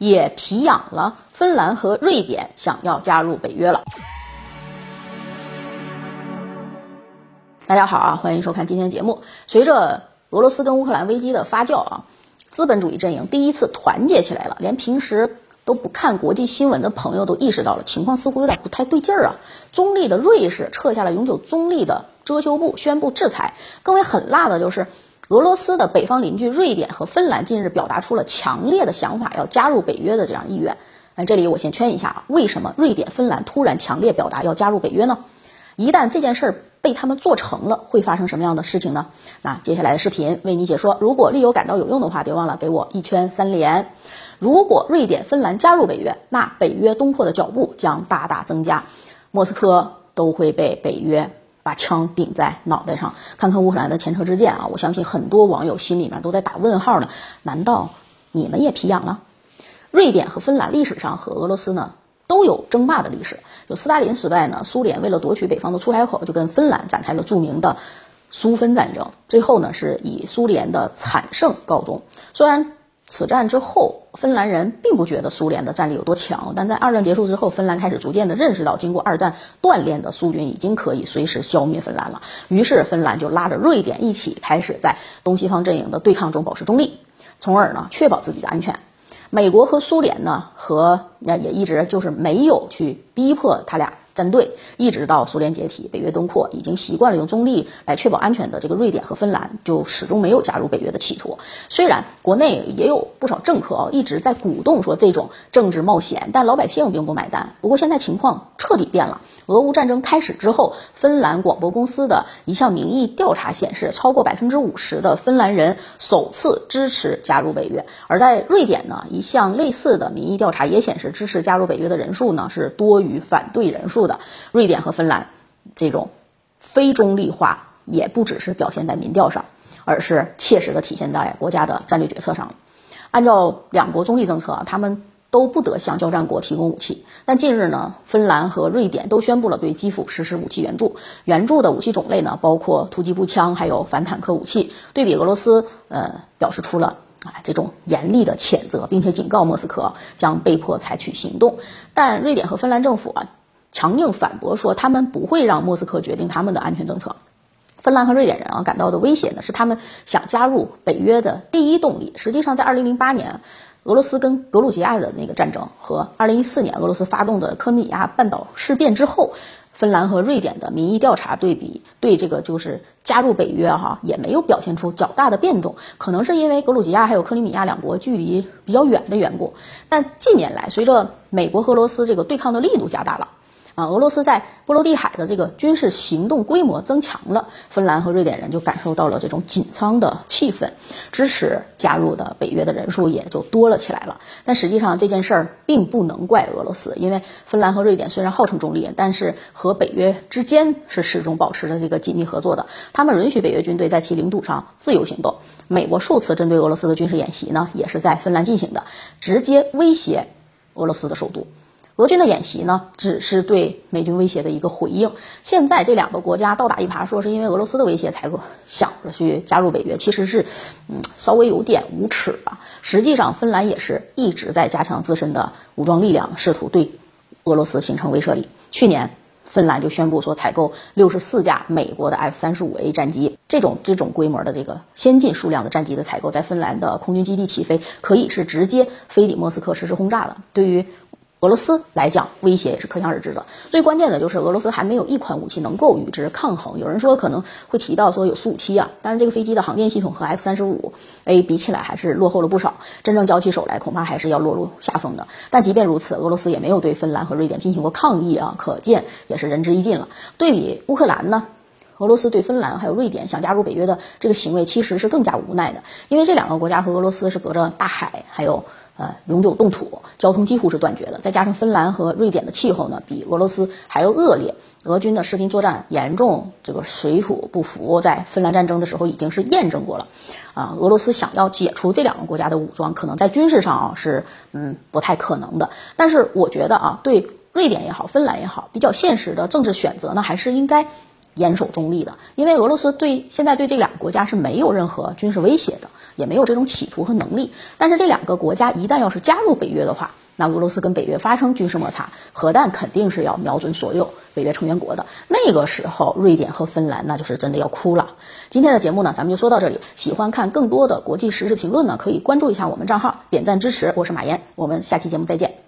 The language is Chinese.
也皮痒了，芬兰和瑞典想要加入北约了。大家好啊，欢迎收看今天节目。随着俄罗斯跟乌克兰危机的发酵啊，资本主义阵营第一次团结起来了，连平时都不看国际新闻的朋友都意识到了情况似乎有点不太对劲儿啊。中立的瑞士撤下了永久中立的遮羞布，宣布制裁。更为狠辣的就是，俄罗斯的北方邻居瑞典和芬兰近日表达出了强烈的想法，要加入北约的这样意愿。那这里我先圈一下啊，为什么瑞典、芬兰突然强烈表达要加入北约呢？一旦这件事儿被他们做成了，会发生什么样的事情呢？那接下来的视频为你解说。如果利友感到有用的话，别忘了给我一圈三连。如果瑞典、芬兰加入北约，那北约东扩的脚步将大大增加，莫斯科都会被北约把枪顶在脑袋上。看看乌克兰的前车之鉴啊，我相信很多网友心里面都在打问号呢。难道你们也皮痒了？瑞典和芬兰历史上和俄罗斯呢？都有争霸的历史。就斯大林时代呢，苏联为了夺取北方的出海口，就跟芬兰展开了著名的苏芬战争。最后呢，是以苏联的惨胜告终。虽然此战之后，芬兰人并不觉得苏联的战力有多强，但在二战结束之后，芬兰开始逐渐的认识到，经过二战锻炼的苏军已经可以随时消灭芬兰了。于是，芬兰就拉着瑞典一起开始在东西方阵营的对抗中保持中立，从而呢确保自己的安全。美国和苏联呢，和也一直就是没有去逼迫他俩。战队一直到苏联解体、北约东扩，已经习惯了用中立来确保安全的这个瑞典和芬兰，就始终没有加入北约的企图。虽然国内也有不少政客啊一直在鼓动说这种政治冒险，但老百姓并不买单。不过现在情况彻底变了。俄乌战争开始之后，芬兰广播公司的一项民意调查显示，超过百分之五十的芬兰人首次支持加入北约。而在瑞典呢，一项类似的民意调查也显示，支持加入北约的人数呢是多于反对人数。的的瑞典和芬兰，这种非中立化也不只是表现在民调上，而是切实的体现在国家的战略决策上。按照两国中立政策，他们都不得向交战国提供武器。但近日呢，芬兰和瑞典都宣布了对基辅实施武器援助，援助的武器种类呢，包括突击步枪，还有反坦克武器。对比俄罗斯，呃，表示出了啊这种严厉的谴责，并且警告莫斯科将被迫采取行动。但瑞典和芬兰政府啊。强硬反驳说，他们不会让莫斯科决定他们的安全政策。芬兰和瑞典人啊感到的威胁呢，是他们想加入北约的第一动力。实际上，在2008年俄罗斯跟格鲁吉亚的那个战争和2014年俄罗斯发动的克里米亚半岛事变之后，芬兰和瑞典的民意调查对比，对这个就是加入北约哈也没有表现出较大的变动。可能是因为格鲁吉亚还有克里米亚两国距离比较远的缘故。但近年来，随着美国和俄罗斯这个对抗的力度加大了。啊，俄罗斯在波罗的海的这个军事行动规模增强了，芬兰和瑞典人就感受到了这种紧张的气氛，支持加入的北约的人数也就多了起来了。但实际上这件事儿并不能怪俄罗斯，因为芬兰和瑞典虽然号称中立，但是和北约之间是始终保持着这个紧密合作的。他们允许北约军队在其领土上自由行动。美国数次针对俄罗斯的军事演习呢，也是在芬兰进行的，直接威胁俄罗斯的首都。俄军的演习呢，只是对美军威胁的一个回应。现在这两个国家倒打一耙，说是因为俄罗斯的威胁才想着去加入北约，其实是，嗯，稍微有点无耻吧。实际上，芬兰也是一直在加强自身的武装力量，试图对俄罗斯形成威慑力。去年，芬兰就宣布说采购六十四架美国的 F 三十五 A 战机，这种这种规模的这个先进数量的战机的采购，在芬兰的空军基地起飞，可以是直接飞抵莫斯科实施轰炸的。对于俄罗斯来讲，威胁也是可想而知的。最关键的就是俄罗斯还没有一款武器能够与之抗衡。有人说可能会提到说有苏五七啊，但是这个飞机的航电系统和 F 三十五 A 比起来还是落后了不少。真正交起手来，恐怕还是要落入下风的。但即便如此，俄罗斯也没有对芬兰和瑞典进行过抗议啊，可见也是仁至义尽了。对比乌克兰呢，俄罗斯对芬兰还有瑞典想加入北约的这个行为，其实是更加无奈的，因为这两个国家和俄罗斯是隔着大海，还有。呃，永久冻土，交通几乎是断绝的。再加上芬兰和瑞典的气候呢，比俄罗斯还要恶劣。俄军的士兵作战严重这个水土不服，在芬兰战争的时候已经是验证过了。啊，俄罗斯想要解除这两个国家的武装，可能在军事上啊是嗯不太可能的。但是我觉得啊，对瑞典也好，芬兰也好，比较现实的政治选择呢，还是应该严守中立的，因为俄罗斯对现在对这两个国家是没有任何军事威胁的，也没有这种企图和能力。但是这两个国家一旦要是加入北约的话，那俄罗斯跟北约发生军事摩擦，核弹肯定是要瞄准所有北约成员国的。那个时候，瑞典和芬兰那就是真的要哭了。今天的节目呢，咱们就说到这里。喜欢看更多的国际时事评论呢，可以关注一下我们账号，点赞支持。我是马岩，我们下期节目再见。